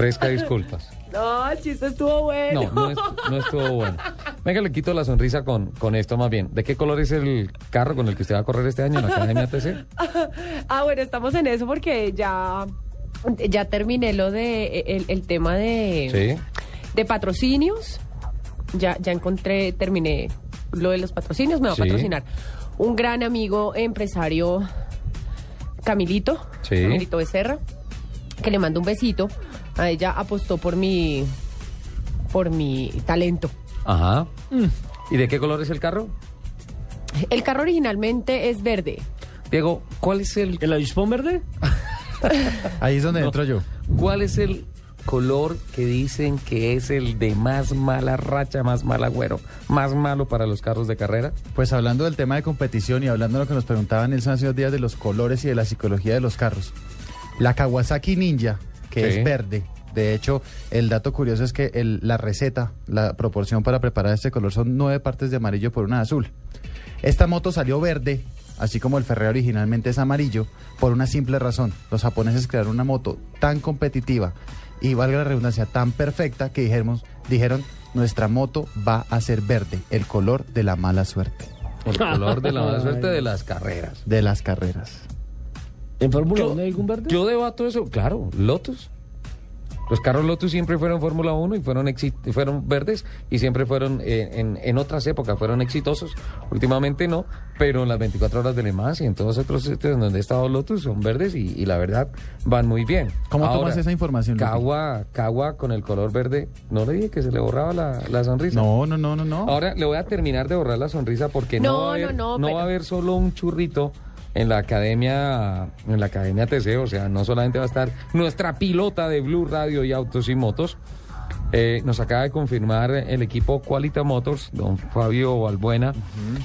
Ofrezca disculpas. No, el chiste estuvo bueno. No, no, est- no estuvo bueno. Venga, le quito la sonrisa con, con esto más bien. ¿De qué color es el carro con el que usted va a correr este año en la Academia TC? Ah, bueno, estamos en eso porque ya, ya terminé lo de el, el tema de, Sí. de patrocinios. Ya, ya encontré, terminé lo de los patrocinios, me va Sí. a patrocinar un gran amigo empresario, Camilito, Sí. Camilito Becerra, que le mando un besito. A ella apostó por mi, por mi talento. Ajá. ¿Y de qué color es el carro? El carro originalmente es verde. Diego, ¿cuál es el, ¿El avispón verde? Ahí es donde No. entro yo. cuál es el color que dicen que es el de más mala racha, más mal agüero, más malo para los carros de carrera? Pues hablando del tema de competición y hablando de lo que nos preguntaban Nelson hace unos días de los colores y de la psicología de los carros. La Kawasaki Ninja, que Sí. es verde. De hecho, el dato curioso es que el- la receta, la proporción para preparar este color son nueve partes de amarillo por una de azul. Esta moto salió verde, así como el Ferrari originalmente es amarillo, por una simple razón. Los japoneses crearon una moto tan competitiva y, valga la redundancia, tan perfecta que dijimos, dijeron, nuestra moto va a ser verde, el color de la mala suerte, El color de la mala suerte de las carreras. de las carreras. ¿En Fórmula Yo- 1 hay algún verde? Yo debato eso, claro, Lotus. Los carros Lotus siempre fueron Fórmula 1 y fueron, fueron verdes y siempre fueron, eh, en, en otras épocas, fueron exitosos. Últimamente no, pero en las 24 horas de Le Mans y en todos otros sitios donde he estado Lotus son verdes y, y la verdad van muy bien. ¿Cómo Ahora, tomas esa información? Cagua, Cagua con el color verde, no le dije que se le borraba la, la sonrisa. No, no, no, no, no. Ahora le voy a terminar de borrar la sonrisa porque no, No, va a haber, no, no, pero- va a haber solo un churrito en la academia en la academia TC, o sea, no solamente va a estar nuestra pilota de Blue Radio y Autos y Motos. eh, nos acaba de confirmar el equipo Qualita Motors, don Fabio Balbuena,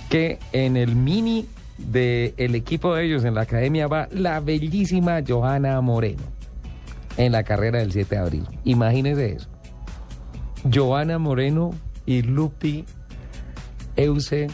que en el mini del equipo de ellos en la academia va la bellísima Johanna Moreno en la carrera del 7 de abril. Imagínese eso. Joana Moreno y Lupi Euse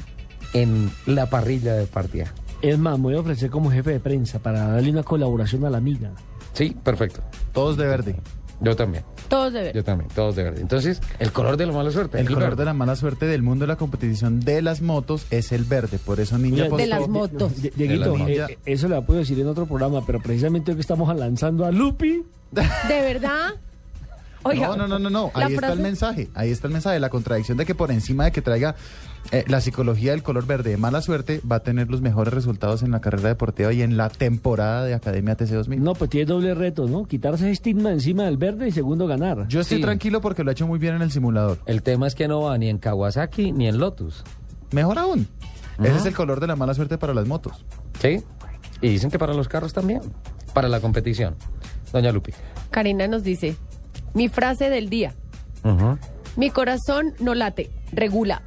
en la parrilla de partida. Es más, me voy a ofrecer como jefe de prensa para darle una colaboración a la amiga. Sí, perfecto. Todos de verde. Yo también, Todos de verde. yo también, todos de verde. Entonces, el color de la mala suerte. El color verde. de la mala suerte del mundo de la competición de las motos es el verde. Por eso Ninja De las motos. Die- Dieguito, eh, eh, eso le puedo decir en otro programa, pero precisamente hoy que estamos lanzando a Lupi, ¿De verdad? Oiga, no, no, no, no, no. Ahí está el mensaje. Ahí está el mensaje. La contradicción de que por encima de que traiga eh, la psicología del color verde de mala suerte, va a tener los mejores resultados en la carrera deportiva y en la temporada de Academia TC 2000. no, pues tiene doble reto, ¿no? Quitarse ese estigma encima del verde y segundo ganar. Yo estoy Sí. tranquilo porque lo ha hecho muy bien en el simulador. El tema es que no va ni en Kawasaki ni en Lotus. Mejor aún. Ese es el color de la mala suerte para las motos. ¿Sí? Y dicen que para los carros también. Para la competición. Doña Lupi. Karina nos dice, mi frase del día, mi corazón no late, regula.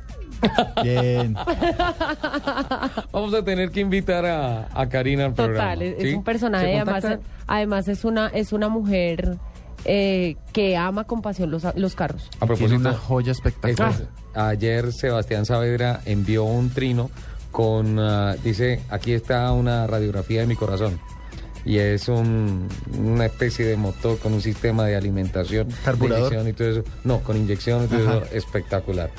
Bien. Vamos a tener que invitar a, a Karina al programa. Total, es, ¿sí? es un personaje, ¿Se además, además es una, es una mujer eh, que ama con pasión los, los carros. A propósito, una joya espectacular. Es. ayer Sebastián Saavedra envió un trino con, ah, dice, aquí está una radiografía de mi corazón. Y es un- una especie de motor con un sistema de alimentación, de y todo eso. No, con inyección y todo eso espectacular.